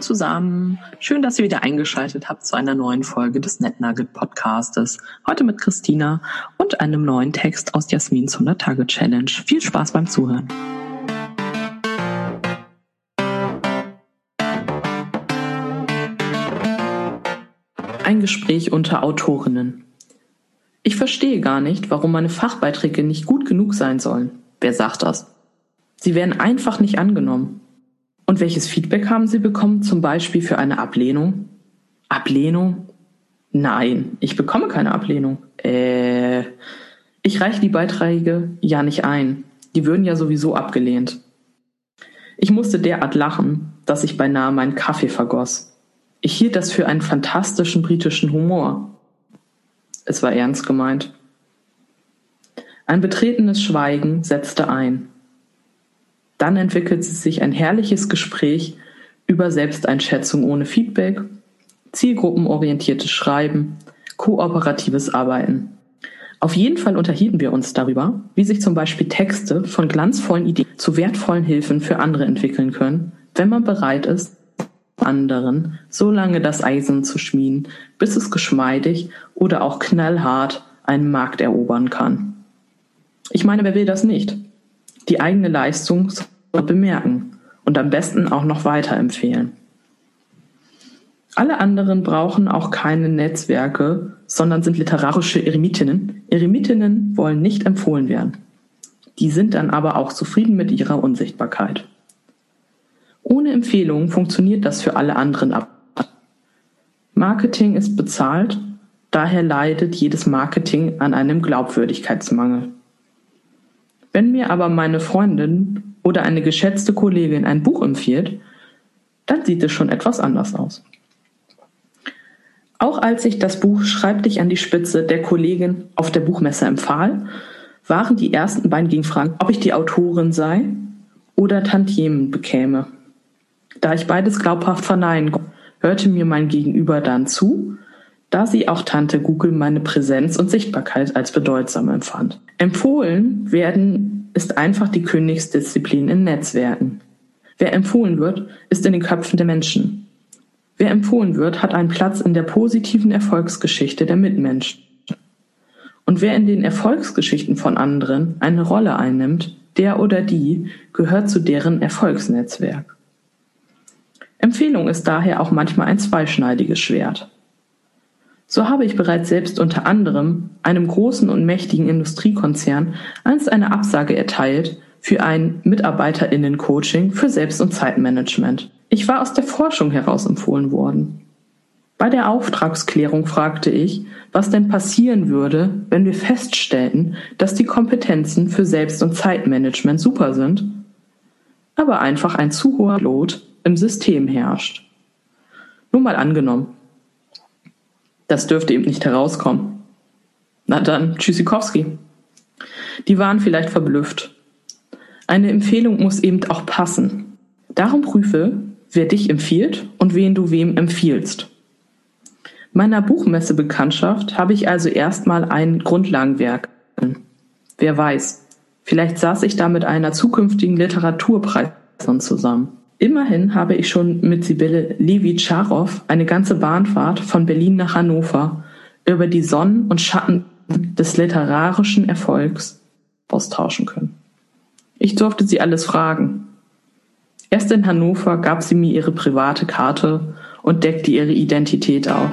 zusammen. Schön, dass ihr wieder eingeschaltet habt zu einer neuen Folge des NetNugget Podcastes. Heute mit Christina und einem neuen Text aus Jasmins 100 Tage Challenge. Viel Spaß beim Zuhören. Ein Gespräch unter Autorinnen. Ich verstehe gar nicht, warum meine Fachbeiträge nicht gut genug sein sollen. Wer sagt das? Sie werden einfach nicht angenommen. Und welches Feedback haben Sie bekommen, zum Beispiel für eine Ablehnung? Ablehnung? Nein, ich bekomme keine Ablehnung. Äh, ich reiche die Beiträge ja nicht ein. Die würden ja sowieso abgelehnt. Ich musste derart lachen, dass ich beinahe meinen Kaffee vergoss. Ich hielt das für einen fantastischen britischen Humor. Es war ernst gemeint. Ein betretenes Schweigen setzte ein. Dann entwickelt sich ein herrliches Gespräch über Selbsteinschätzung ohne Feedback, zielgruppenorientiertes Schreiben, kooperatives Arbeiten. Auf jeden Fall unterhielten wir uns darüber, wie sich zum Beispiel Texte von glanzvollen Ideen zu wertvollen Hilfen für andere entwickeln können, wenn man bereit ist, anderen so lange das Eisen zu schmieden, bis es geschmeidig oder auch knallhart einen Markt erobern kann. Ich meine, wer will das nicht? Die eigene Leistung bemerken und am besten auch noch weiterempfehlen. Alle anderen brauchen auch keine Netzwerke, sondern sind literarische Eremitinnen. Eremitinnen wollen nicht empfohlen werden. Die sind dann aber auch zufrieden mit ihrer Unsichtbarkeit. Ohne Empfehlung funktioniert das für alle anderen ab. Marketing ist bezahlt, daher leidet jedes Marketing an einem Glaubwürdigkeitsmangel. Wenn mir aber meine Freundin oder eine geschätzte Kollegin ein Buch empfiehlt, dann sieht es schon etwas anders aus. Auch als ich das Buch Schreib dich an die Spitze der Kollegin auf der Buchmesse empfahl, waren die ersten beiden Gegenfragen, ob ich die Autorin sei oder Tantiemen bekäme. Da ich beides glaubhaft verneinen hörte mir mein Gegenüber dann zu, da sie auch Tante Google meine Präsenz und Sichtbarkeit als bedeutsam empfand. Empfohlen werden ist einfach die Königsdisziplin in Netzwerken. Wer empfohlen wird, ist in den Köpfen der Menschen. Wer empfohlen wird, hat einen Platz in der positiven Erfolgsgeschichte der Mitmenschen. Und wer in den Erfolgsgeschichten von anderen eine Rolle einnimmt, der oder die gehört zu deren Erfolgsnetzwerk. Empfehlung ist daher auch manchmal ein zweischneidiges Schwert. So habe ich bereits selbst unter anderem einem großen und mächtigen Industriekonzern einst eine Absage erteilt für ein Mitarbeiterinnen-Coaching für Selbst- und Zeitmanagement. Ich war aus der Forschung heraus empfohlen worden. Bei der Auftragsklärung fragte ich, was denn passieren würde, wenn wir feststellten, dass die Kompetenzen für Selbst- und Zeitmanagement super sind, aber einfach ein zu hoher Lot im System herrscht. Nur mal angenommen, das dürfte eben nicht herauskommen. Na dann, Tschüssikowski. Die waren vielleicht verblüfft. Eine Empfehlung muss eben auch passen. Darum prüfe, wer dich empfiehlt und wen du wem empfiehlst. Meiner Buchmesse-Bekanntschaft habe ich also erstmal ein Grundlagenwerk. Wer weiß, vielleicht saß ich da mit einer zukünftigen Literaturpreisin zusammen. Immerhin habe ich schon mit Sibylle Levi-Charow eine ganze Bahnfahrt von Berlin nach Hannover über die Sonnen und Schatten des literarischen Erfolgs austauschen können. Ich durfte sie alles fragen. Erst in Hannover gab sie mir ihre private Karte und deckte ihre Identität auf.